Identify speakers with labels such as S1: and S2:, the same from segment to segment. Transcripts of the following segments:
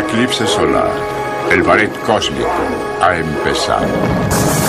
S1: eclipse solar, el ballet cósmico ha empezado.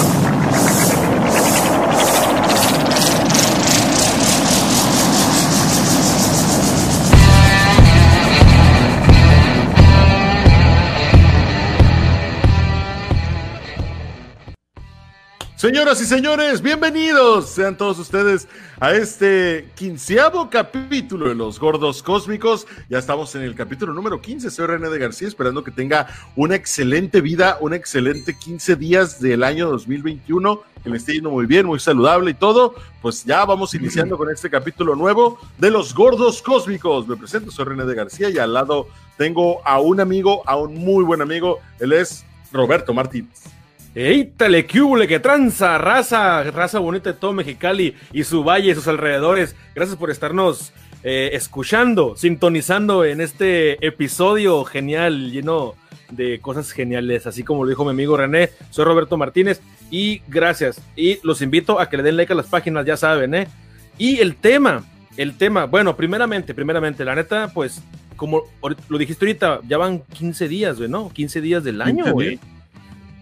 S2: Señoras y señores, bienvenidos sean todos ustedes a este quinceavo capítulo de Los Gordos Cósmicos. Ya estamos en el capítulo número 15. Soy René de García, esperando que tenga una excelente vida, un excelente 15 días del año 2021, que le esté yendo muy bien, muy saludable y todo. Pues ya vamos iniciando con este capítulo nuevo de Los Gordos Cósmicos. Me presento, soy René de García y al lado tengo a un amigo, a un muy buen amigo. Él es Roberto Martínez.
S3: ¡Eítale, cúbule, que tranza! Raza, raza bonita de todo Mexicali y su valle y sus alrededores. Gracias por estarnos eh, escuchando, sintonizando en este episodio genial, lleno de cosas geniales, así como lo dijo mi amigo René. Soy Roberto Martínez y gracias. Y los invito a que le den like a las páginas, ya saben, ¿eh? Y el tema, el tema, bueno, primeramente, primeramente, la neta, pues, como lo dijiste ahorita, ya van 15 días, güey, ¿no? 15 días del año, güey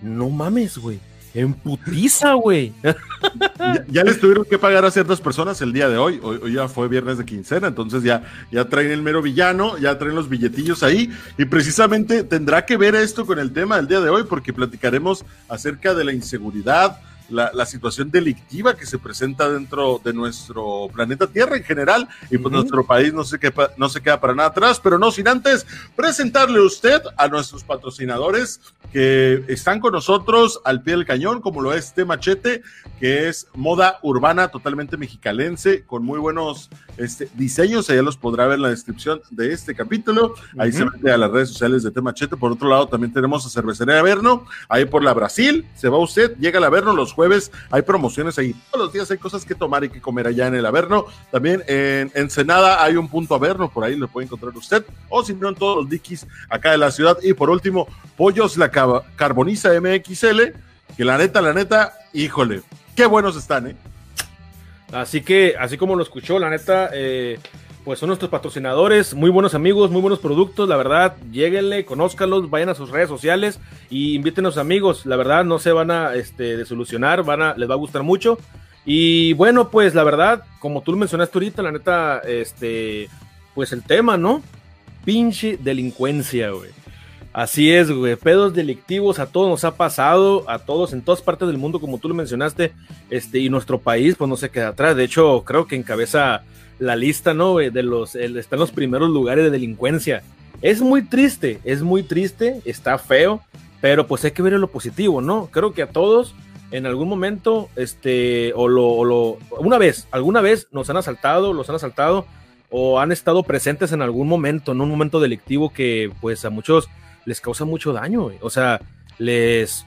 S3: no mames, güey. En putiza, güey.
S2: ya, les tuvieron que pagar a ciertas personas el día de hoy. hoy. ya fue viernes de quincena, entonces ya, ya traen el mero villano, ya traen los billetillos ahí. Y precisamente tendrá que ver esto con el tema del día de hoy, porque platicaremos acerca de la inseguridad, la, situación delictiva que se presenta dentro de nuestro planeta Tierra en general y pues nuestro país no se, queda, no se queda para nada atrás, pero no sin antes presentarle a usted a nuestros patrocinadores que están con nosotros al pie del cañón, como lo es T Machete, que es moda urbana totalmente mexicalense, con muy buenos este, diseños, allá los podrá ver en la descripción de este capítulo, ahí se mete a las redes sociales de T Machete, por otro lado también tenemos a Cervecería Averno, ahí por la Brasil, se va usted, llega al Averno los jueves hay promociones ahí. Todos los días hay cosas que tomar y que comer allá en el Averno. También en Ensenada hay un punto Averno, por ahí lo puede encontrar usted. O si no, en todos los dikis acá de la ciudad. Y por último, Pollos La Carboniza MXL, que la neta, la neta, híjole, qué buenos están, ¿eh?
S3: Así que, así como lo escuchó, la neta, eh, pues son nuestros patrocinadores, muy buenos amigos, muy buenos productos, la verdad, lléguenle, conózcalos, vayan a sus redes sociales y inviten a sus amigos, la verdad, no se van a este, desolucionar, van a, les va a gustar mucho. Y bueno, pues la verdad, como tú lo mencionaste ahorita, la neta, este, pues el tema, ¿no? Pinche delincuencia, güey. Así es, güey. Pedos delictivos a todos nos ha pasado, a todos en todas partes del mundo, como tú lo mencionaste, este, y nuestro país, pues no se queda atrás. De hecho, creo que encabeza la lista, ¿no? De los, está en los primeros lugares de delincuencia. Es muy triste, es muy triste, está feo, pero pues hay que ver lo positivo, ¿no? Creo que a todos en algún momento, este, o lo, o lo, una vez, alguna vez nos han asaltado, los han asaltado, o han estado presentes en algún momento, en un momento delictivo que pues a muchos les causa mucho daño, O sea, les,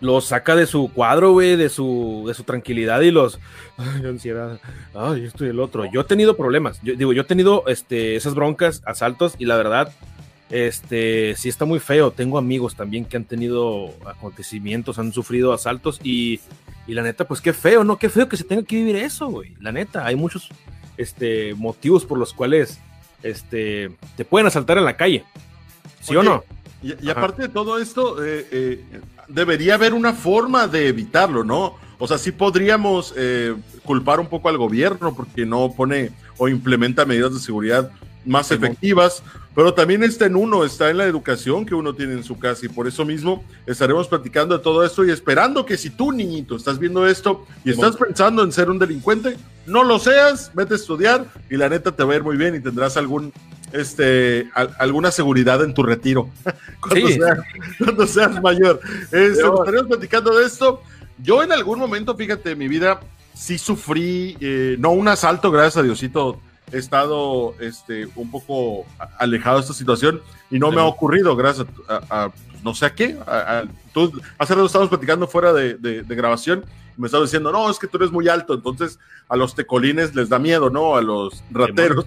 S3: los saca de su cuadro, güey, de su, de su tranquilidad y los, ay, ansiedad, ay, esto y el otro. Yo he tenido problemas, yo digo, yo he tenido este, esas broncas, asaltos y la verdad, este, sí está muy feo. Tengo amigos también que han tenido acontecimientos, han sufrido asaltos y, y la neta, pues qué feo, ¿no? Qué feo que se tenga que vivir eso, güey. La neta, hay muchos, este, motivos por los cuales, este, te pueden asaltar en la calle. ¿Sí o no?
S2: Y, aparte de todo esto, eh, eh, debería haber una forma de evitarlo, ¿no? O sea, sí podríamos eh, culpar un poco al gobierno porque no pone o implementa medidas de seguridad más efectivas, pero también está en uno, está en la educación que uno tiene en su casa y por eso mismo estaremos platicando de todo esto y esperando que si tú, niñito, estás viendo esto y estás pensando en ser un delincuente, no lo seas, vete a estudiar y la neta te va a ir muy bien y tendrás algún este, alguna seguridad en tu retiro. Cuando, seas, mayor. Este, estaremos platicando de esto. Yo en algún momento, fíjate, en mi vida sí sufrí, eh, no un asalto, gracias a Diosito, he estado este, un poco alejado de esta situación y no me ha ocurrido, gracias a, no sé a qué. tú, hace rato estábamos platicando fuera de, de, grabación me estaba diciendo, no, es que tú eres muy alto, entonces a los tecolines les da miedo, ¿no? A los rateros.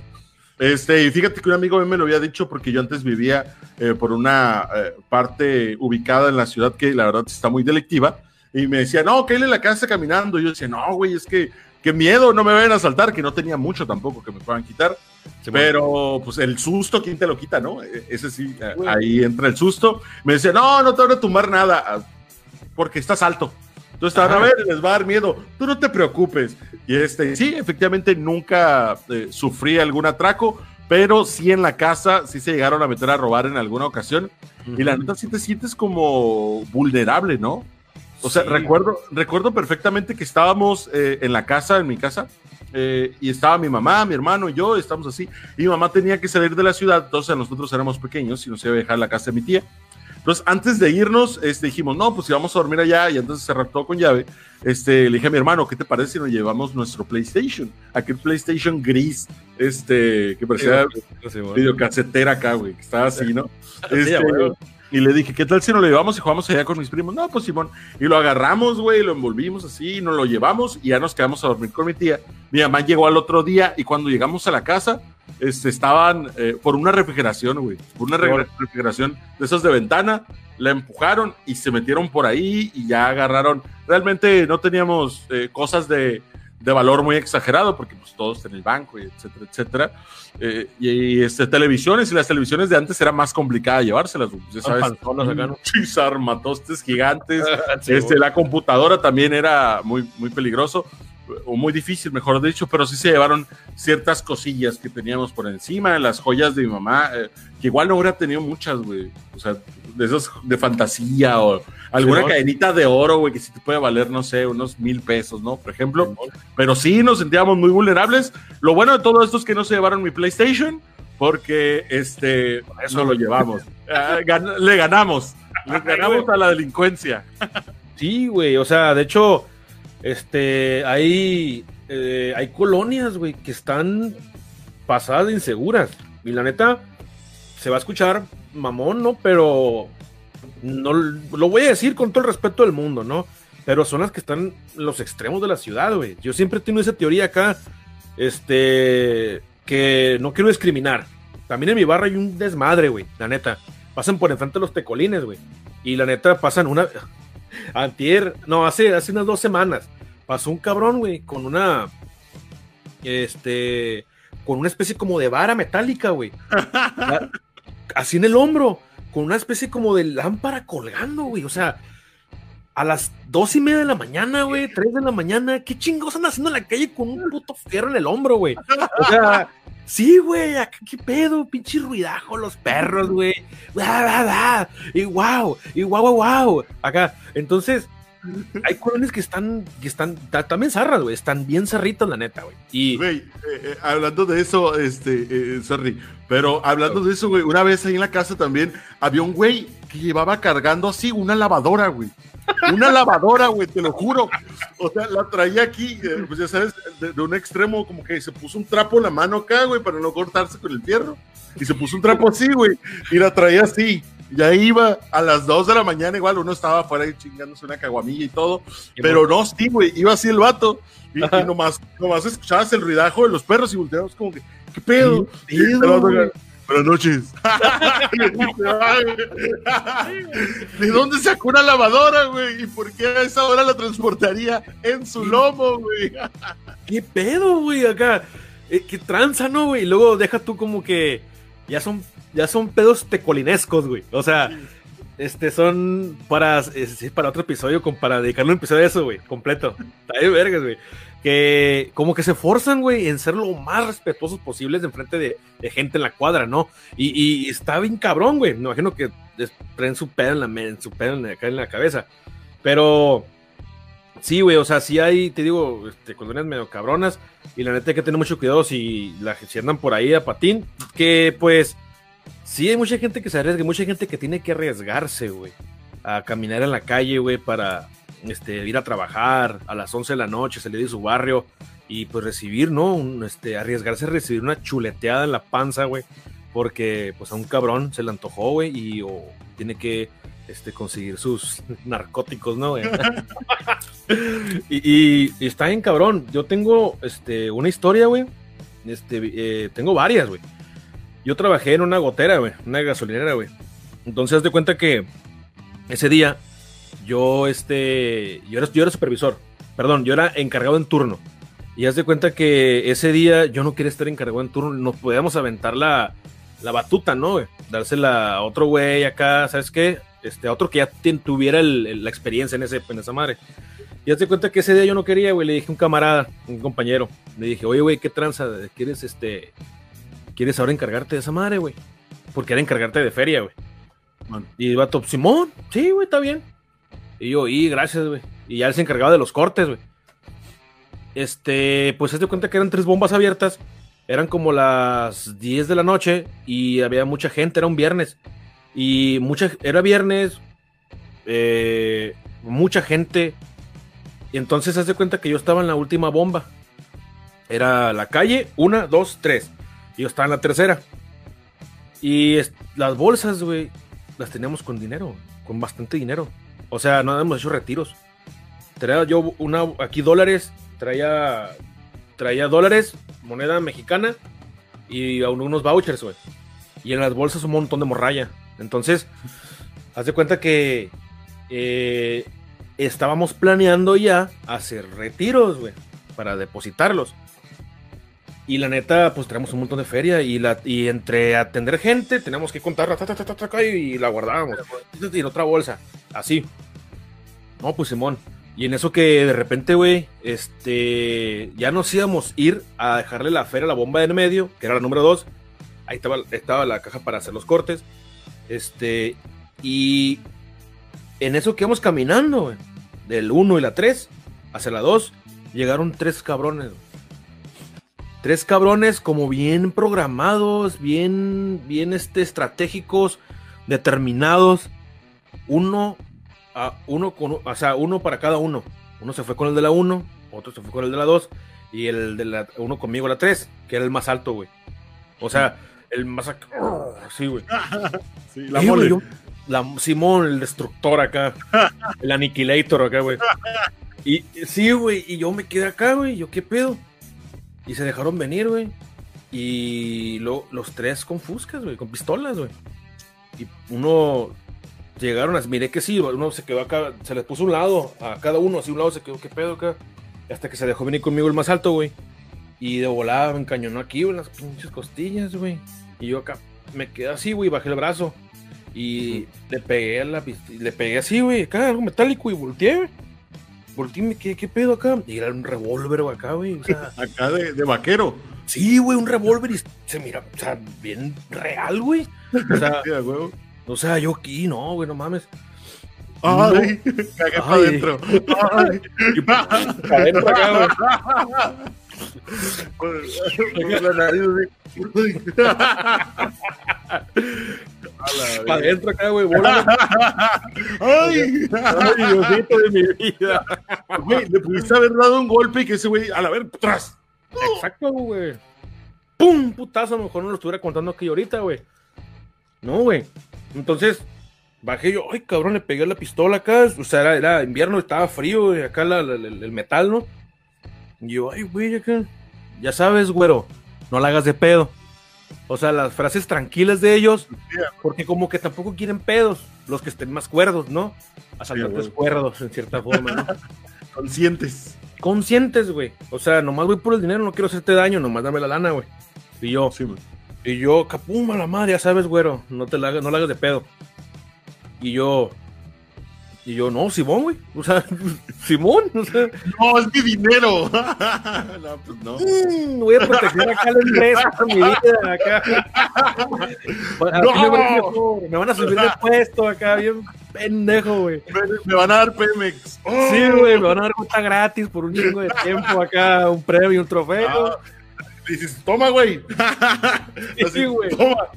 S2: Este, y fíjate que un amigo me lo había dicho porque yo antes vivía eh, por una eh, parte ubicada en la ciudad que la verdad está muy delictiva. Y me decía, no, que él en la casa caminando. Y yo decía, no, güey, es que qué miedo, no me vayan a saltar, que no tenía mucho tampoco que me puedan quitar. pero pues el susto, ¿quién te lo quita, no? E, ese sí, ahí entra el susto. Me decía, no, no te van a tumbar nada, ah, porque estás alto. Entonces, a ver, les va a dar miedo. Tú no te preocupes. Y este, sí, efectivamente nunca eh, sufrí algún atraco, pero sí en la casa, sí se llegaron a meter a robar en alguna ocasión. Y la neta sí te sientes como vulnerable, ¿no? O sea, recuerdo, recuerdo perfectamente que estábamos eh, en la casa, en mi casa, eh, y estaba mi mamá, mi hermano y yo, estamos así. Y mi mamá tenía que salir de la ciudad, entonces nosotros éramos pequeños y nos iba a dejar la casa de mi tía. Entonces, antes de irnos, este, dijimos, no, pues si vamos a dormir allá, y entonces cerrar todo con llave, este, le dije a mi hermano, ¿qué te parece si nos llevamos nuestro PlayStation? Aquel PlayStation gris, este, que parecía videocasetera acá, güey, que estaba así, ¿no? Este, y le dije, ¿qué tal si nos lo llevamos y jugamos allá con mis primos? No, pues Simón. Y lo agarramos, güey, lo envolvimos así, nos lo llevamos y ya nos quedamos a dormir con mi tía. Mi mamá llegó al otro día y cuando llegamos a la casa, este, estaban eh, por una refrigeración, güey, por una refrigeración de esas de ventana, la empujaron y se metieron por ahí y ya agarraron. Realmente no teníamos eh, cosas de, de valor muy exagerado porque pues todos en el banco, etcétera, etcétera. Eh, y, este, televisiones, y las televisiones de antes era más complicada llevárselas, ya sabes, armatostes gigantes, este, la computadora también era muy, muy peligroso, o muy difícil, mejor dicho, pero sí se llevaron ciertas cosillas que teníamos por encima, las joyas de mi mamá, eh, que igual no hubiera tenido muchas, güey, o sea, de esos de fantasía o alguna cadenita de oro, güey, que sí te puede valer, no sé, unos mil pesos, ¿no? Por ejemplo. Pero sí nos sentíamos muy vulnerables. Lo bueno de todo esto es que no se llevaron mi PlayStation, porque este, eso lo llevamos. Ah, le ganamos. Le ganamos a la delincuencia.
S3: Sí, güey, o sea, de hecho, este, hay, eh, hay colonias, güey, que están pasadas de inseguras. Y la neta, se va a escuchar mamón, ¿no? Pero no lo voy a decir con todo el respeto del mundo, ¿no? Pero son las que están en los extremos de la ciudad, güey. Yo siempre tengo esa teoría acá, este, que no quiero discriminar. También en mi barrio hay un desmadre, güey, la neta. Pasan por enfrente los tecolines, güey. Y la neta pasan una... Antier, no, hace, hace unas dos semanas, pasó un cabrón, güey, con una... Este... Con una especie como de vara metálica, güey. Así en el hombro con una especie como de lámpara colgando, güey. O sea, a las dos y media de la mañana, güey, tres de la mañana, ¿qué chingos andan haciendo en la calle con un puto fierro en el hombro, güey? O sea, sí, güey, qué pedo, pinche ruidajo, los perros, güey. Y wow, y wow, wow, wow. Acá, entonces, hay colonias que están, que están también zarras, güey, están bien zarritas, la neta, güey. Y,
S2: güey, eh, eh, hablando de eso, este, eh, sorry, pero hablando de eso, güey, una vez ahí en la casa también había un güey que llevaba cargando así una lavadora, güey. Una lavadora, güey, te lo juro. O sea, la traía aquí, pues ya sabes, de, de, un extremo, como que se puso un trapo en la mano acá, güey, para no cortarse con el fierro. Y se puso un trapo así, güey, y la traía así. Ya iba a las 2 de la mañana, igual uno estaba afuera ahí chingándose una caguamilla y todo. pero no, sí, güey, iba así el vato. Y, nomás, nomás, escuchabas el ruidajo de los perros y volteamos como que, ¿qué pedo? Buenas noches. ¿De dónde sacó una lavadora, güey? ¿Y por qué a esa hora la transportaría en su lomo, güey?
S3: ¿Qué pedo, güey? Acá. Eh, ¿Qué tranza, no, güey? Y luego deja tú como que ya son ya son pedos tecolinescos, güey. O sea, este son para, es, para otro episodio, para dedicarle un episodio a eso, güey, completo. Está de vergas, güey. Que como que se forzan, güey, en ser lo más respetuosos posibles en frente de, gente en la cuadra, ¿no? Y, está bien cabrón, güey. Me imagino que traen su pedo en la, en su pedo en la, en la cabeza. Pero sí, güey, o sea, sí hay, te digo, este, colonias medio cabronas. Y la neta hay que tener mucho cuidado si, la, si por ahí a patín. Que pues Sí, hay mucha gente que se arriesga, mucha gente que tiene que arriesgarse, güey, a caminar en la calle, güey, para este, ir a trabajar a las 11 de la noche, salir de su barrio y pues recibir, ¿no? este, arriesgarse a recibir una chuleteada en la panza, güey, porque pues a un cabrón se le antojó, güey, y o tiene que este, conseguir sus narcóticos, ¿no? y, está bien cabrón. Yo tengo este, una historia, güey. Este, eh, tengo varias, güey. Yo trabajé en una gotera, güey, una gasolinera, güey. Entonces, de cuenta que ese día yo, este, yo era, yo era supervisor, perdón, yo era encargado en turno. Y haz de cuenta que ese día yo no quería estar encargado en turno, nos podíamos aventar la, la batuta, ¿no? Güey? Dársela a otro güey acá, ¿sabes qué? Este, a otro que ya tuviera la experiencia en, ese, en esa madre. Y haz de cuenta que ese día yo no quería, güey, le dije a un camarada, un compañero, le dije, oye, güey, ¿qué tranza? ¿Quieres, este, quieres ahora encargarte de esa madre, güey? Porque era encargarte de feria, güey. Y el vato, Simón, sí, güey, está bien. Y yo, y gracias, güey. Y ya él se encargaba de los cortes, güey. Este, pues se dio cuenta que eran tres bombas abiertas. Eran como las 10 de la noche y había mucha gente, era un viernes. Y mucha, era viernes, eh, mucha gente. Y entonces se hace cuenta que yo estaba en la última bomba. Era la calle, una, dos, tres. Y yo estaba en la tercera. Y las bolsas, güey, las teníamos con dinero, con bastante dinero. O sea, no habíamos hecho retiros. Traía yo una, aquí dólares, traía, traía dólares, moneda mexicana y unos vouchers, güey. Y en las bolsas un montón de morralla. Entonces, haz de cuenta que eh, estábamos planeando ya hacer retiros, güey, para depositarlos. Y la neta, pues traemos un montón de feria y, la, y entre atender gente, tenemos que contarla y la guardábamos. Y en otra bolsa, así. No, pues Simón. Y en eso que de repente, güey, este, ya nos íbamos a ir a dejarle la feria a la bomba de en medio, que era la número 2. Ahí estaba, estaba la caja para hacer los cortes. Este, y en eso que íbamos caminando, güey, del 1 y la 3 hacia la 2, llegaron tres cabrones, Tres cabrones como bien programados, bien, bien este, estratégicos, determinados. Uno, a, uno con, o sea, uno para cada uno. Uno se fue con el de la 1, otro se fue con el de la 2 y el de la uno conmigo la 3, que era el más alto, güey. O sea, el más sí, güey.
S2: Sí, la mole.
S3: la Simón, el destructor acá. el aniquilator acá, güey. Y sí, güey, y yo me quedé acá, güey, yo qué pedo. Y se dejaron venir, güey. Y lo, los tres con fuscas, güey, con pistolas, güey. Y uno llegaron a. Miré que sí, uno se quedó acá, se les puso un lado a cada uno, así un lado se quedó, ¿qué pedo acá? Hasta que se dejó venir conmigo el más alto, güey. Y de volada me encañonó aquí, güey, las pinches costillas, güey. Y yo acá me quedé así, güey, bajé el brazo. Y le pegué a la le pegué así, güey, acá algo metálico y volteé, güey volteé, ¿qué, ¿qué pedo acá? Y era un revólver, acá, güey. O sea,
S2: acá de, de vaquero.
S3: Sí, güey, un revólver y se mira, o sea, bien real, güey. O sea, o sea, yo aquí, no, güey, no mames.
S2: Ay, no. cagué para adentro. Ay.
S3: para adentro acá, güey. la nariz, Para adentro acá, güey.
S2: Ay, ay, Diosito de mi vida. Güey, le pudiste haber dado un golpe y que ese güey, a la ver, tras.
S3: Exacto, güey. ¡Pum! Putazo, a lo mejor no lo estuviera contando aquí ahorita, güey. No, güey. Entonces, bajé yo, ay, cabrón, le pegué la pistola acá. O sea, era, era invierno, estaba frío, güey, acá la, la, el, el metal, ¿no? Y yo, ay, güey, acá. Ya sabes, güero, no la hagas de pedo. O sea, las frases tranquilas de ellos, porque como que tampoco quieren pedos, los que estén más cuerdos, ¿no? Asaltantes sí, cuerdos, en cierta forma, ¿no?
S2: Conscientes.
S3: Conscientes, güey. O sea, nomás voy por el dinero, no quiero hacerte daño, nomás dame la lana, güey. Y yo,
S2: sí,
S3: y yo, capuma la madre, ya sabes, güero, no te la no la hagas de pedo. Y yo, y yo, no, Simón, güey. O sea, Simón, o sea.
S2: No, es mi dinero. no, pues no.
S3: Mm, voy a proteger acá la empresa con mi vida, acá. No. Me, van a subir de puesto acá, bien pendejo, güey.
S2: Me, me, van a dar Pemex.
S3: Sí, güey, me van a dar cuenta gratis por un chingo de tiempo acá, un premio, un trofeo. Ah.
S2: Dices, toma, güey.
S3: Sí, güey. Toma.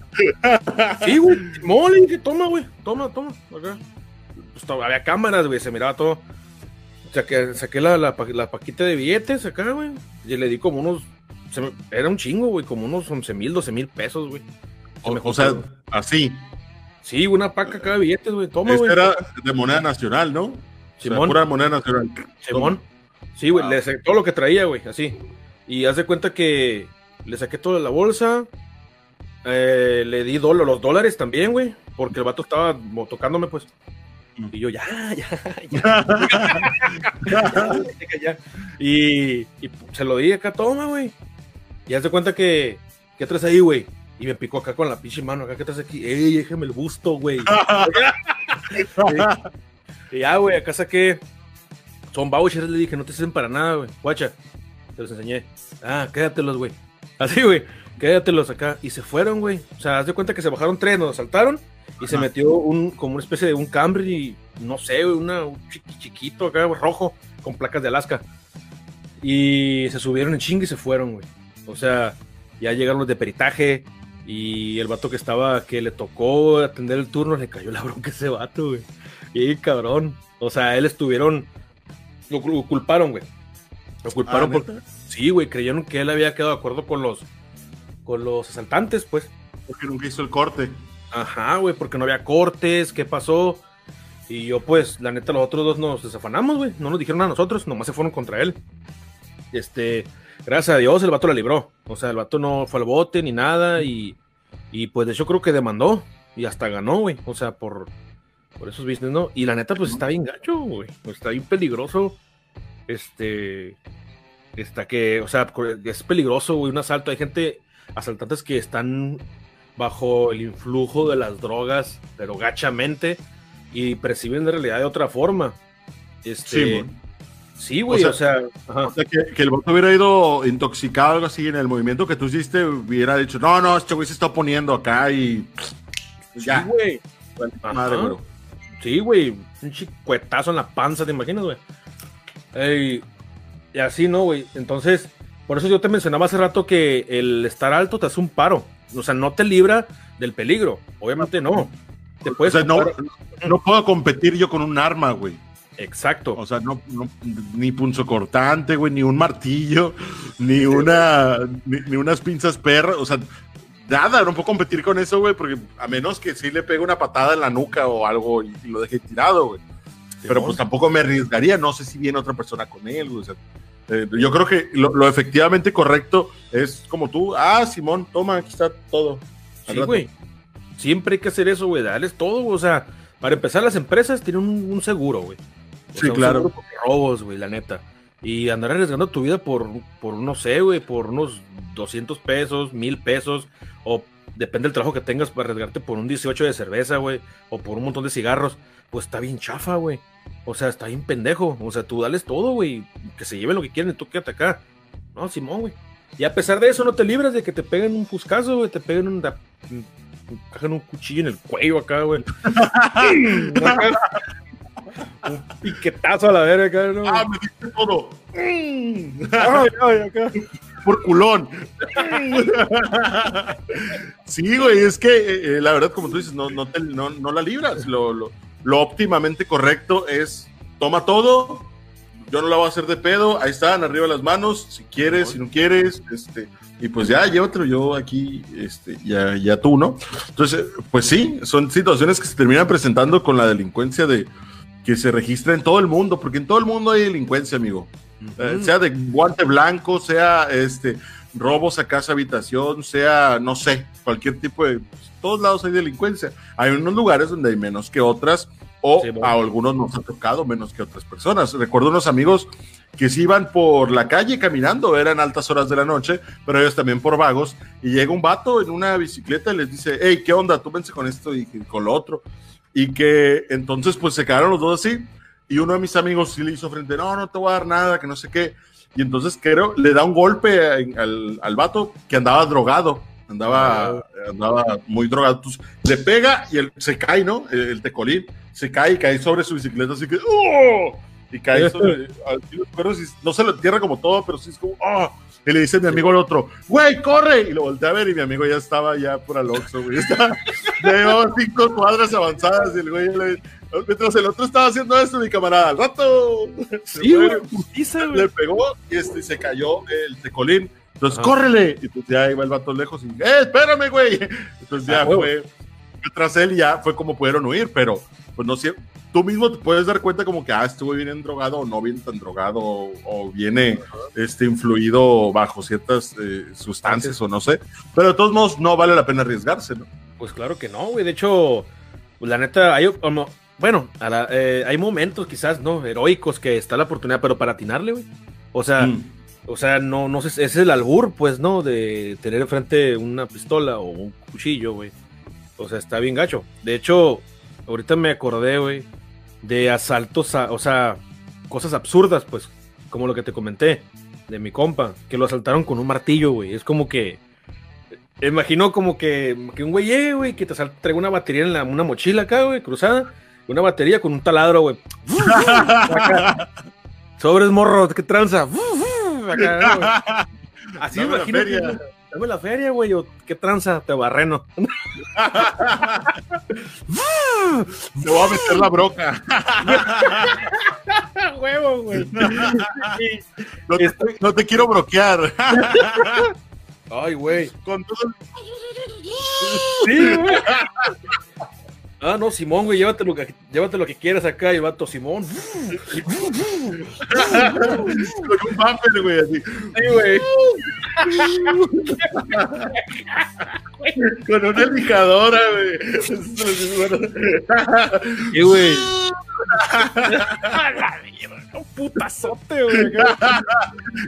S3: Sí, güey. Mole, dije, toma, güey. Toma, toma. Acá pues, había cámaras, güey, se miraba todo. O sea, que saqué la, la, la paquita de billetes acá, güey. Y le di como unos. Me, era un chingo, güey, como unos 11 mil, 12 mil pesos, güey.
S2: O, o sea, así.
S3: Sí, una paca cada billetes, güey. Toma, güey.
S2: era de moneda nacional, ¿no?
S3: Simón. O
S2: sea, pura moneda nacional.
S3: Simón. Sí, güey, le saqué todo lo que traía, güey, así. Y haz de cuenta que le saqué todo de la bolsa. Eh, le di los dólares también, güey. Porque el vato estaba tocándome, pues. Y yo, ya, ya, ya. ya. Y, y, se lo di acá, toma, güey. Y hace cuenta que, ¿qué traes ahí, güey? Y me picó acá con la pinche mano, acá, ¿qué traes aquí? Ey, déjeme el busto, güey. y ya, güey, acá saqué. Son vouchers, le dije, no te sirven para nada, güey. Guacha, te los enseñé. Ah, quédatelos, güey. Así, güey, quédatelos acá. Y se fueron, güey. O sea, haz de cuenta que se bajaron tres, nos saltaron y se metió un, como una especie de un Camry, no sé, una, un chiquito acá, rojo, con placas de Alaska. Y se subieron en chingue y se fueron, güey. O sea, ya llegaron los de peritaje y el vato que estaba, que le tocó atender el turno, le cayó la bronca a ese vato, güey. Y cabrón. O sea, él estuvieron, lo, culparon, güey. Lo culparon
S2: Ah,
S3: por... Sí, güey, creyeron que él había quedado de acuerdo con los, con los asaltantes, pues.
S2: Porque nunca hizo el corte.
S3: Ajá, güey, porque no había cortes, ¿qué pasó? Y yo, pues, la neta, los otros dos nos desafanamos, güey. No nos dijeron a nosotros, nomás se fueron contra él. Este, gracias a Dios, el vato la libró. O sea, el vato no fue al bote ni nada. Y, y pues, de hecho, creo que demandó. Y hasta ganó, güey. O sea, por, por esos business, ¿no? Y la neta, pues, está bien gacho, güey. Está bien peligroso. Este, está que, o sea, es peligroso, güey, un asalto. Hay gente, asaltantes que están bajo el influjo de las drogas, pero gachamente, y perciben la realidad de otra forma. Este, sí, güey, o sea, o sea,
S2: o sea que, que, el voto hubiera ido intoxicado algo así en el movimiento que tú hiciste, hubiera dicho, no, no, este güey se está poniendo acá y
S3: ya. Sí, güey.
S2: Madre, güey.
S3: Sí, güey, un chicuetazo en la panza, ¿te imaginas, güey? Ey, y así, ¿no, güey? Entonces, por eso yo te mencionaba hace rato que el estar alto te hace un paro. O sea, no te libra del peligro. Obviamente no.
S2: Te puedes o sea, no, no, puedo competir yo con un arma, güey.
S3: Exacto.
S2: O sea, no, no ni punzo cortante, güey, ni un martillo, ni una, ni, ni, unas pinzas perras. O sea, nada, no puedo competir con eso, güey, porque a menos que sí le pegue una patada en la nuca o algo y, y lo deje tirado, güey. Pero pues tampoco me arriesgaría, no sé si viene otra persona con él, güey. O sea, eh, yo creo que lo, lo, efectivamente correcto es como tú, ah, Simón, toma, aquí está todo.
S3: Sí, güey. Siempre hay que hacer eso, güey, darles todo, o sea, para empezar las empresas tienen un, un seguro, güey.
S2: Sí, sea, claro.
S3: robos, güey, la neta. Y andar arriesgando tu vida por, por no sé, güey, por unos 200 pesos, mil pesos, o depende del trabajo que tengas para arriesgarte por un 18 de cerveza, güey, o por un montón de cigarros, pues está bien chafa, güey. O sea, está bien pendejo. O sea, tú dales todo, güey. Que se lleven lo que quieren y tú quédate acá. No, Simón, güey. Y a pesar de eso, no te libras de que te peguen un fuscazo, güey. Te peguen un, un, un cuchillo en el cuello acá, güey. un piquetazo a la verga acá, ¿no?
S2: Ah, me diste todo. ay, ay, acá. Por culón. sí, güey, es que eh, la verdad, como tú dices, no, no, te, no, no la libras. Lo, lo, lo óptimamente correcto es toma todo, yo no la voy a hacer de pedo, ahí están, arriba las manos, si quieres, si no quieres, este, y pues ya, llévatelo yo aquí, este, ya, ya tú, ¿no? Entonces, pues sí, son situaciones que se terminan presentando con la delincuencia de que se registra en todo el mundo, porque en todo el mundo hay delincuencia, amigo. Uh -huh. eh, sea de guante blanco, sea este robos a casa habitación, sea, no sé, cualquier tipo de todos lados hay delincuencia. Hay unos lugares donde hay menos que otras, o sí, bueno. a algunos nos ha tocado menos que otras personas. Recuerdo unos amigos que se iban por la calle caminando, eran altas horas de la noche, pero ellos también por vagos, y llega un vato en una bicicleta y les dice, hey, ¿qué onda? Tú vence con esto y con lo otro. Y que entonces pues se quedaron los dos así, y uno de mis amigos sí le hizo frente, no, no te voy a dar nada, que no sé qué. Y entonces creo, le da un golpe al, al vato que andaba drogado andaba, andaba muy drogado. Entonces, le pega y él, se cae, ¿no? El, el, tecolín se cae y cae sobre su bicicleta, así que ¡oh! Y cae sobre. Si, no se lo entierra como todo, pero sí es como ¡oh! Y le dice mi amigo al otro, güey, corre. Y lo volteé a ver y mi amigo ya estaba ya por al Oxxo, güey. Estaba, llevaba cinco cuadras avanzadas y el güey le, Mientras el otro estaba haciendo esto, mi camarada, al rato
S3: sí, güey, putiza,
S2: le pegó y este, se cayó el tecolín. Entonces, Ajá. córrele. Y pues ya iba el vato lejos y, ¡eh, espérame, güey! Entonces ya ah, fue, tras él y ya fue como pudieron huir, pero pues no sé, tú mismo te puedes dar cuenta como que, ah, estuvo bien drogado o no viene tan drogado o, o viene este, influido bajo ciertas eh, sustancias o no sé. Pero de todos modos no vale la pena arriesgarse, ¿no?
S3: Pues claro que no, güey. De hecho, pues, la neta, hay, como, bueno, eh, hay momentos quizás, ¿no? Heroicos que está la oportunidad, pero para atinarle, güey. O sea, mm. o sea, no, no sé, ese es el albur, pues, ¿no? De tener enfrente una pistola o un cuchillo, güey. O sea, está bien gacho. De hecho, ahorita me acordé, güey, de asaltos, a, o sea, cosas absurdas, pues, como lo que te comenté de mi compa, que lo asaltaron con un martillo, güey. Es como que Imagino como que, que un güey llegue, güey, que te traiga una batería en la, una mochila acá, güey, cruzada. Una batería con un taladro, güey. Sobres morros, qué tranza. Así me imagino. Dame la feria, güey, o qué tranza, te barreno.
S2: Te voy a meter la broca.
S3: Huevo, güey.
S2: No te, no te quiero broquear.
S3: Ay, güey. Con todo. Sí, güey. Ah, no, Simón, güey, llévate lo que, llévate lo que quieras acá y el vato Simón. Con
S2: un bumper, güey, así. Sí, güey. Con una lijadora, güey.
S3: Sí, güey. Un putazote, güey.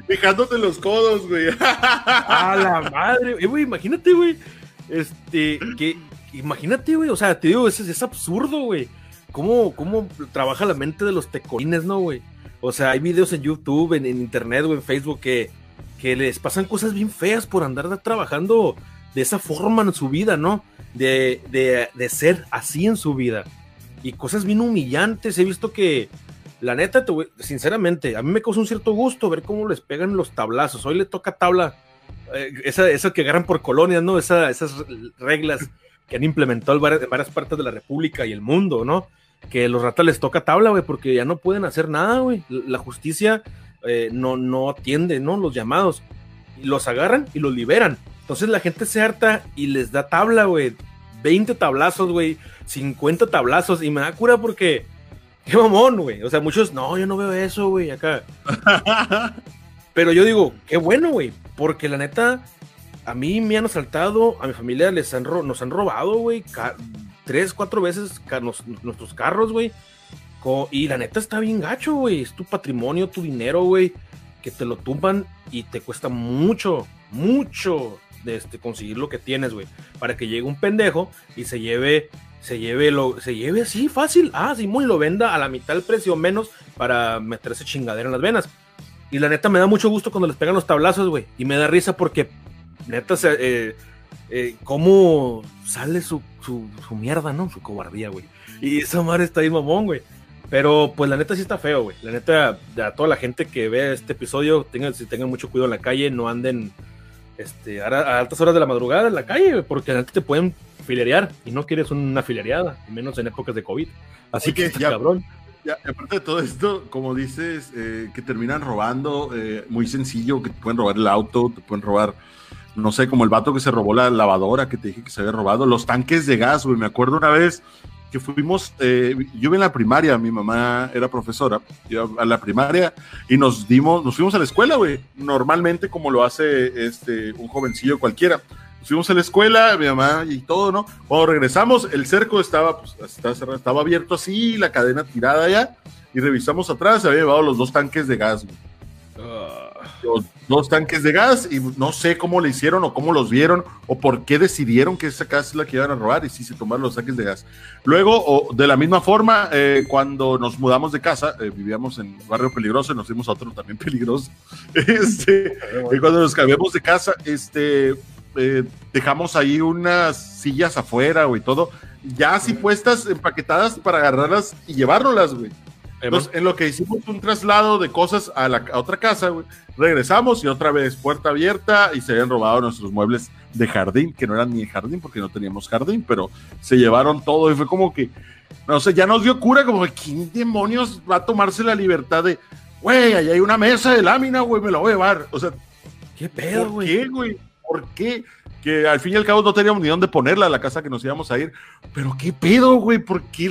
S2: Dejándote los codos, güey.
S3: A la madre. Güey, imagínate, güey. Este, que imagínate, güey, o sea, te digo, es, es absurdo, güey. ¿Cómo, ¿Cómo trabaja la mente de los tecolines, no, güey? O sea, hay videos en YouTube, en, internet o en Facebook que, que les pasan cosas bien feas por andar trabajando de esa forma en su vida, ¿no? De, de, de ser así en su vida. Y cosas bien humillantes. He visto que, la neta, te, sinceramente, a mí me causa un cierto gusto ver cómo les pegan los tablazos. Hoy le toca tabla, eh, esa, esa que agarran por colonias, ¿no? Esa, esas reglas que han implementado en varias, partes de la República y el mundo, ¿no? Que los ratas les toca tabla, güey, porque ya no pueden hacer nada, güey. La justicia eh, no, no atiende, ¿no? Los llamados. Los agarran y los liberan. Entonces la gente se harta y les da tabla, güey. 20 tablazos, güey. 50 tablazos. Y me da cura porque. Qué mamón, güey. O sea, muchos, no, yo no veo eso, güey, acá. Pero yo digo, qué bueno, güey. Porque la neta, a mí me han asaltado, a mi familia les han nos han robado, güey, tres, cuatro veces nuestros carros, güey. Y la neta está bien gacho, güey. Es tu patrimonio, tu dinero, güey. Que te lo tumban y te cuesta mucho, mucho este, conseguir lo que tienes, güey. Para que llegue un pendejo y se lleve, se lleve, lo, se lleve así fácil. Ah, sí, muy lo venda a la mitad del precio menos para meterse chingadera en las venas. Y la neta me da mucho gusto cuando les pegan los tablazos, güey. Y me da risa porque neta, eh, eh, cómo sale su, su, mierda, ¿no? Su cobardía, güey. Y esa madre está ahí mamón, güey. Pero pues la neta sí está feo, güey. La neta, a toda la gente que ve este episodio, tengan, si tengan mucho cuidado en la calle, no anden este, a, altas horas de la madrugada en la calle, porque antes te pueden filerear y no quieres una filereada, menos en épocas de COVID. Así que, ya, cabrón.
S2: Ya, aparte de todo esto, como dices, eh, que terminan robando, muy sencillo, que te pueden robar el auto, te pueden robar no sé, como el vato que se robó la lavadora que te dije que se había robado, los tanques de gas, güey. Me acuerdo una vez que fuimos, eh, yo en la primaria, mi mamá era profesora, a la primaria y nos dimos, nos fuimos a la escuela, güey, normalmente como lo hace este, un jovencillo cualquiera. Fuimos a la escuela, mi mamá y todo, ¿no? Cuando regresamos, el cerco estaba, pues, estaba, abierto así, la cadena tirada ya, y revisamos atrás, se había llevado los dos tanques de gas, güey. Ah dos tanques de gas y no sé cómo le hicieron o cómo los vieron o por qué decidieron que esa casa es la que iban a robar y sí se tomaron los tanques de gas. Luego, de la misma forma, eh, cuando nos mudamos de casa, eh, vivíamos en un barrio peligroso y nos fuimos a otro también peligroso. Este, y cuando nos cambiamos de casa, este, eh, dejamos ahí unas sillas afuera, y todo, ya así puestas, empaquetadas para agarrarlas y llevárnoslas, güey. Entonces, en lo que hicimos un traslado de cosas a la otra casa, regresamos y otra vez puerta abierta y se habían robado nuestros muebles de jardín, que no eran ni jardín porque no teníamos jardín, pero se llevaron todo y fue como que, no sé, ya nos dio cura, como que, ¿quién demonios va a tomarse la libertad de, güey, ahí hay una mesa de lámina, güey, me la voy a llevar? O sea,
S3: ¿qué pedo,
S2: güey? ¿Por qué, güey? ¿Por qué? Que al fin y al cabo no teníamos ni dónde ponerla a la casa que nos íbamos a ir. Pero qué pedo, güey, ¿por qué?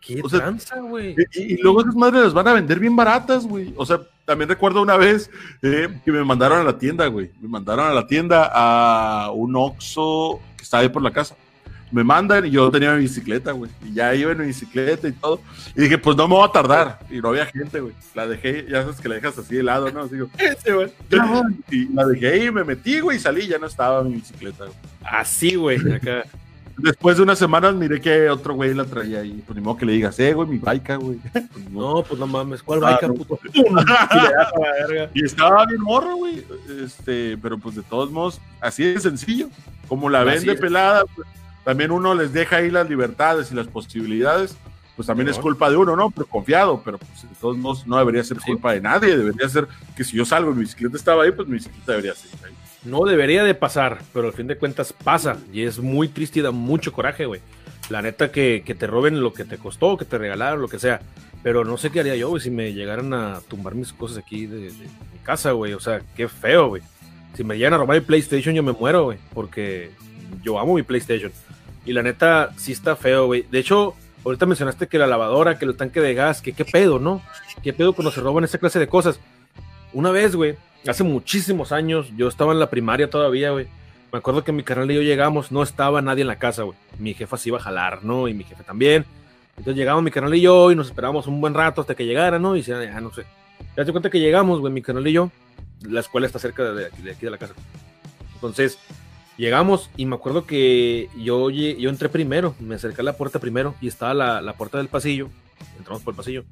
S3: ¿Qué o güey?
S2: Y, luego esas madres las van a vender bien baratas, güey. O sea, también recuerdo una vez eh, que me mandaron a la tienda, güey. Me mandaron a la tienda a un Oxxo que estaba ahí por la casa. me mandan y yo tenía mi bicicleta, güey. Y ya iba en mi bicicleta y todo. Y dije, pues no me voy a tardar. Y no había gente, güey. La dejé, ya sabes que la dejas así de lado, ¿no? Así, digo, y la dejé y me metí, güey, y salí, ya no estaba mi bicicleta, güey.
S3: Así, güey, acá.
S2: Después de unas semanas miré que otro güey la traía y pues ni modo que le digas, eh, güey, mi baica, güey. Pues,
S3: no, pues no mames, ¿cuál baica,
S2: no.
S3: puto?
S2: y estaba bien morro, güey. Este, pero pues de todos modos, así de sencillo. Como la
S3: Así
S2: vende
S3: es.
S2: pelada, pues, también uno les deja ahí las libertades y las posibilidades. Pues también es culpa de uno, ¿no? Pero confiado, pero pues de todos modos no debería ser culpa de nadie. Debería ser que si yo salgo y mi bicicleta estaba ahí, pues mi bicicleta debería seguir ahí.
S3: No debería de pasar, pero al fin de cuentas pasa. Y es muy triste y da mucho coraje, güey. La neta que, te roben lo que te costó, que te regalaron, lo que sea. Pero no sé qué haría yo, güey, si me llegaran a tumbar mis cosas aquí de, de mi casa, güey. O sea, qué feo, güey. Si me llegan a robar mi PlayStation, yo me muero, güey. Porque yo amo mi PlayStation. Y la neta, sí está feo, güey. De hecho, ahorita mencionaste que la lavadora, que el tanque de gas, que qué pedo, ¿no? ¿Qué pedo cuando se roban esa clase de cosas? Una vez, güey, hace muchísimos años, yo estaba en la primaria todavía, güey. Me acuerdo que mi carnal y yo llegamos, no estaba nadie en la casa, güey. Mi jefa se iba a jalar, ¿no? Y mi jefe también. Entonces llegamos mi carnal y yo y nos esperamos un buen rato hasta que llegara, ¿no? Y ya, ya no sé. Ya te cuenta que llegamos, güey, mi carnal y yo. La escuela está cerca de aquí de, la casa. Entonces, llegamos y me acuerdo que yo, yo entré primero, me acerqué a la puerta primero y estaba la, la puerta del pasillo. Entramos por el pasillo.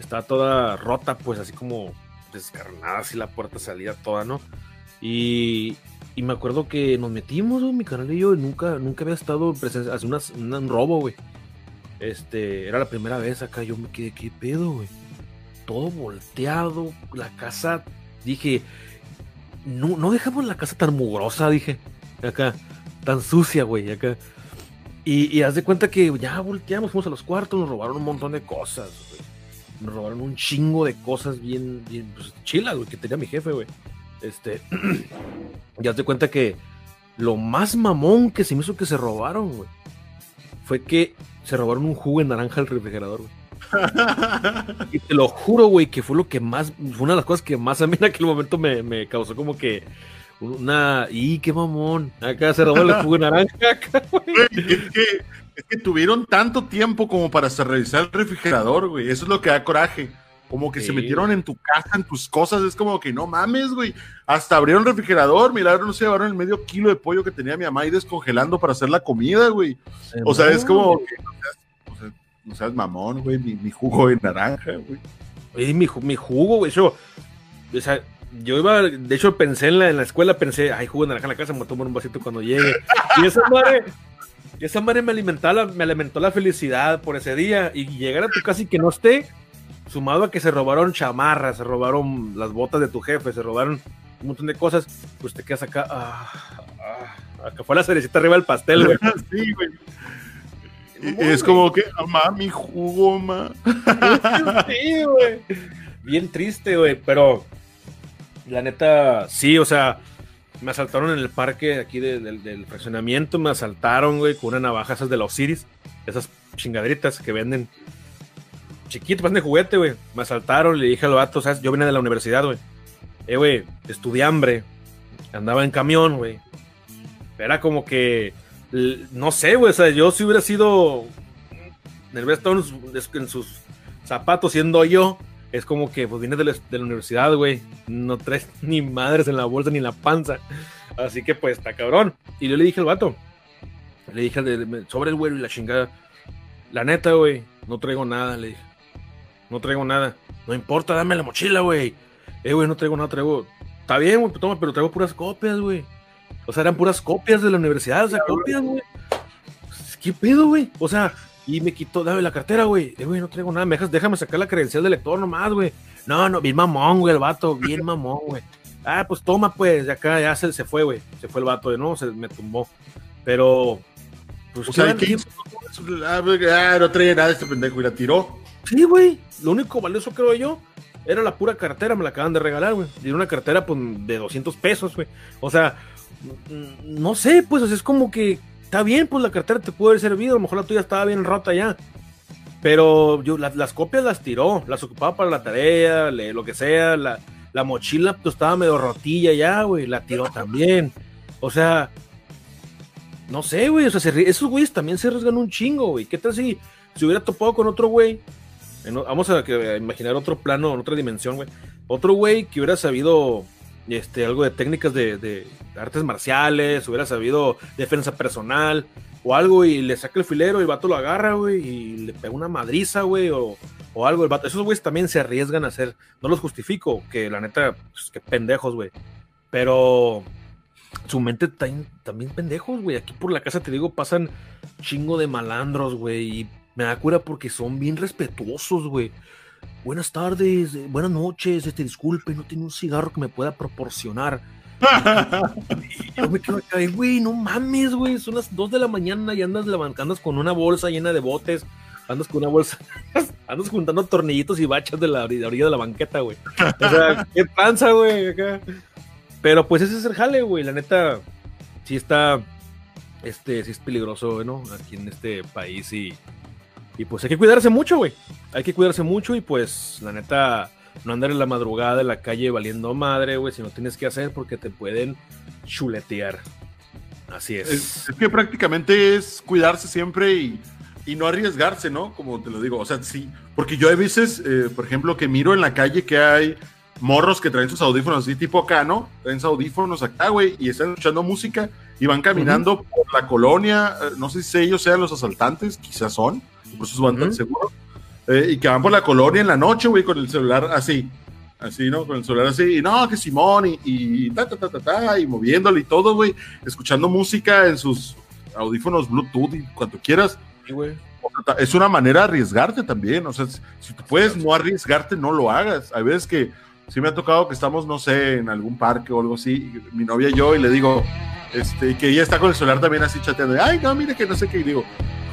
S3: Estaba toda rota, pues así como descarnada, así la puerta salida toda, ¿no? Y, y me acuerdo que nos metimos, güey, mi canal y yo, y nunca, nunca había estado en presencia, hace unas- una- un robo, güey. Este, era la primera vez acá, yo me quedé, ¿qué pedo, güey? Todo volteado, la casa, dije, no, no dejamos la casa tan mugrosa, dije, acá, tan sucia, güey, acá. Y, y haz de cuenta que ya volteamos, fuimos a los cuartos, nos robaron un montón de cosas, güey. Nos robaron un chingo de cosas bien, bien, pues, chilas, güey, que tenía mi jefe, güey. Este, y haz de cuenta que lo más mamón que se me hizo que se robaron, güey, fue que se robaron un jugo de naranja al refrigerador, güey. Y te lo juro, güey, que fue lo que más, fue una de las cosas que más a mí en aquel momento me, me causó como que una, y qué mamón, acá se robó el jugo de naranja, acá, güey.
S2: es, que, es que tuvieron tanto tiempo como para hacer revisar el refrigerador, güey. Eso es lo que da coraje. Como que
S3: Sí.
S2: se metieron en tu casa, en tus cosas. Es como que no mames, güey. Hasta abrieron el refrigerador. Milagro, no se llevaron el medio kilo de pollo que tenía mi mamá ahí descongelando para hacer la comida, güey. O sea, es como que no seas, o sea, no seas mamón, güey. Mi, mi jugo de naranja, güey.
S3: Oye, mi, mi jugo, güey. Yo, o sea, yo iba, de hecho, pensé en la, en la escuela, pensé, ay, jugo de naranja en la casa, me voy a tomar un vasito cuando llegue. Y esa madre, esa madre me alimentó, la, me alimentó la felicidad por ese día. Y llegar a tu casa y que no esté, sumado a que se robaron chamarras, se robaron las botas de tu jefe, se robaron un montón de cosas, pues te quedas acá, ah, ah, acá fue la cerecita arriba del pastel, güey.
S2: sí, güey. Es como que, mamá, mi jugo, ma.
S3: Sí, güey. Bien triste, güey, pero la neta, sí, o sea, me asaltaron en el parque aquí de- del- fraccionamiento, me asaltaron, güey, con una navaja esas de los Osiris, esas chingaderitas que venden chiquitas, pasan de juguete, güey. Me asaltaron, le dije al vato, ¿sabes? Yo vine de la universidad, güey. Eh, güey, estudié hambre, andaba en camión, güey. Era como que, no sé, güey, o sea, yo si hubiera sido, en en sus zapatos siendo yo, es como que pues vienes de la, de la universidad, güey, no traes ni madres en la bolsa ni en la panza. Así que pues está cabrón. Y yo le dije al vato, le dije sobre el güero y la chingada, la neta, güey, no traigo nada, le dije. No traigo nada. No importa, dame la mochila, güey. Eh, güey, no traigo nada, traigo. Está bien, güey, toma, pero traigo puras copias, güey. O sea, eran puras copias de la universidad, o sea, copias, güey. Pues, ¿Qué pedo, güey? O sea, y me quitó, dame la cartera, güey. Eh, güey, no traigo nada. Me dejas, déjame sacar la credencial del lector nomás, güey. No, no, bien mamón, güey, el vato, bien mamón, güey. Ah, pues toma, pues, de acá ya se, se fue, güey. Se fue el vato, de no, se me tumbó. Pero, pues,
S2: O
S3: ¿qué
S2: sea, ¿qué hizo? Ah, ah, no traía nada este pendejo y la tiró.
S3: Sí, güey. Lo único valioso, creo yo, era la pura cartera. Me la acaban de regalar, güey. Y una cartera pues, de 200 pesos, güey. O sea, mm, no sé, pues o sea, es como que está bien, pues la cartera te puede haber servido. A lo mejor la tuya estaba bien rota ya. Pero yo la- las copias las tiró. Las ocupaba para la tarea, lo que sea. La, la mochila pues, estaba medio rotilla ya, güey. La tiró también. O sea, no sé, güey, o sea, esos güeyes también se arriesgan un chingo, güey. ¿Qué tal si se hubiera topado con otro güey? Vamos a, imaginar otro plano, otra dimensión, güey. Otro güey que hubiera sabido este, algo de técnicas de, artes marciales, hubiera sabido defensa personal o algo y le saca el filero y el vato lo agarra, güey, y le pega una madriza, güey, o, algo. El vato, esos güeyes también se arriesgan a hacer, no los justifico, que la neta, pues, que pendejos, güey. Pero su mente también, también pendejos, güey. Aquí por la casa, te digo, pasan chingo de malandros, güey, y me da cura porque son bien respetuosos, güey. Buenas tardes, eh, buenas noches, este, disculpe, no tiene un cigarro que me pueda proporcionar. yo me quedo acá, güey, no mames, güey, son las 2 de la mañana y andas, andas con una bolsa llena de botes, andas con una bolsa, andas juntando tornillitos y bachas de la, orilla de la banqueta, güey. O sea, qué panza, güey, acá. Pero pues ese es el jale, güey, la neta, sí está, este, sí es peligroso, ¿no? Aquí en este país y y pues hay que cuidarse mucho, güey. Hay que cuidarse mucho y pues la neta, no andar en la madrugada en la calle valiendo madre, güey, si no tienes que hacer porque te pueden chuletear. Así es.
S2: Es, que prácticamente es cuidarse siempre y, no arriesgarse, ¿no? Como te lo digo. O sea, sí. Porque yo hay veces, eh, por ejemplo, que miro en la calle que hay morros que traen sus audífonos así tipo acá, ¿no? Traen sus audífonos acá, güey, y están escuchando música y van caminando por la colonia. Eh, no sé si ellos sean los asaltantes, quizás son por eso van tan seguros. Eh, y que van por la colonia en la noche, güey, con el celular así. Así, ¿no? Con el celular así. Y no, que Simón y, y ta, ta, ta, ta, ta, y moviéndole y todo, güey. Escuchando música en sus audífonos Bluetooth y cuanto quieras. güey. Es una manera de arriesgarte también. O sea, si tú puedes no arriesgarte, no lo hagas. Hay veces que sí me ha tocado que estamos, no sé, en algún parque o algo así, mi novia y yo, y le digo, este, que ella está con el celular también así chateando, ay, no, mire que no sé qué, y digo,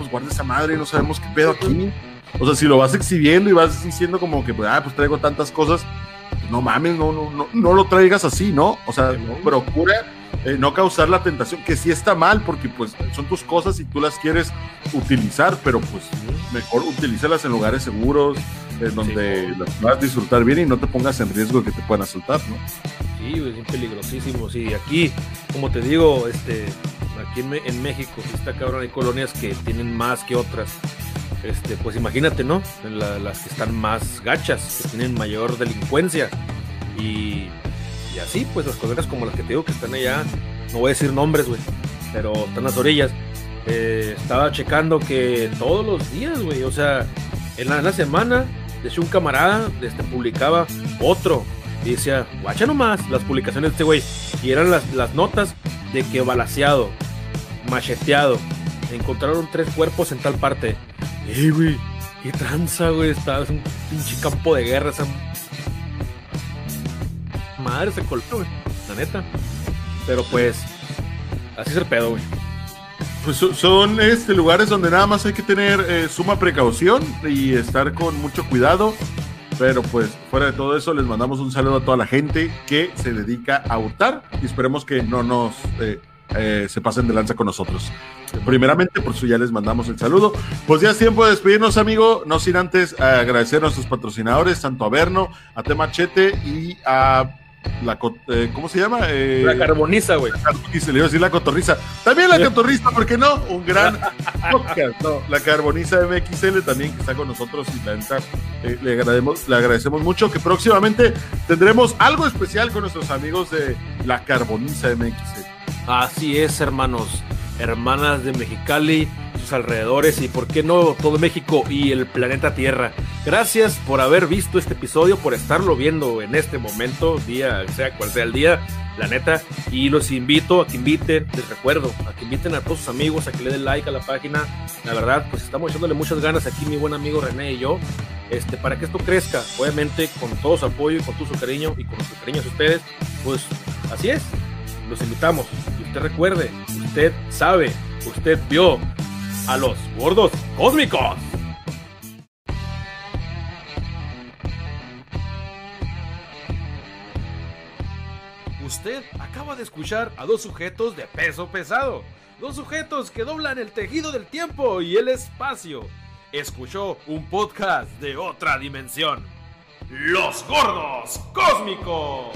S2: pues guarda esa madre, no sabemos qué pedo aquí. O sea, si lo vas exhibiendo y vas diciendo como que, pues, ah, pues traigo tantas cosas, pues, no mames, no, no, no, no lo traigas así, ¿no? O sea, procura eh, no causar la tentación, que sí está mal, porque pues son tus cosas y tú las quieres utilizar, pero pues mejor utilízalas en lugares seguros, en donde las vas a disfrutar bien y no te pongas en riesgo de que te puedan asaltar, ¿no?
S3: Sí, es peligrosísimo, sí. Aquí, como te digo, este, aquí en, México, si está cabrón, hay colonias que tienen más que otras. Este, pues imagínate, ¿no? las que están más gachas, que tienen mayor delincuencia. Y, y así, pues las colonias como las que te digo que están allá, no voy a decir nombres, güey, pero están en las orillas. Eh, estaba checando que todos los días, güey, o sea, en la, en la semana, desde un camarada este, publicaba otro y decía, guacha nomás las publicaciones de este güey. Y eran las, las notas de que balaseado, macheteado, encontraron tres cuerpos en tal parte. ¡Eh, güey! ¡Qué tranza, güey! Está, es un pinche campo de guerra esa. Madre se coló, güey. La neta. Pero pues, así es el pedo, güey.
S2: Pues son este, lugares donde nada más hay que tener eh, suma precaución y estar con mucho cuidado. Pero pues fuera de todo eso, les mandamos un saludo a toda la gente que se dedica a hurtar y esperemos que no nos eh, eh, se pasen de lanza con nosotros. Primeramente, por eso ya les mandamos el saludo. Pues ya es tiempo de despedirnos, amigo. No sin antes agradecer a nuestros patrocinadores, tanto a Berno, a Temachete y a la, eh, ¿Cómo se llama?
S3: Eh, la carboniza, güey.
S2: Se le iba a decir la cotorriza. También la cotorriza, ¿por qué no? Un gran podcast. No, la carboniza MXL también que está con nosotros y la eh, le, agradecemos, le agradecemos mucho que próximamente tendremos algo especial con nuestros amigos de la carboniza MXL.
S3: Así es, hermanos, hermanas de Mexicali alrededores y por qué no todo México y el planeta Tierra. Gracias por haber visto este episodio, por estarlo viendo en este momento, día sea cual sea el día, la neta. Y los invito a que inviten, les recuerdo, a que inviten a todos sus amigos, a que le den like a la página. La verdad, pues estamos echándole muchas ganas aquí mi buen amigo René y yo. Este, para que esto crezca, obviamente con todo su apoyo y con todo su cariño y con su cariño a ustedes, pues así es, los invitamos. Y usted recuerde, usted sabe, usted vio, a los gordos cósmicos. Usted acaba de escuchar a dos sujetos de peso pesado. Dos sujetos que doblan el tejido del tiempo y el espacio. Escuchó un podcast de otra dimensión. Los gordos cósmicos.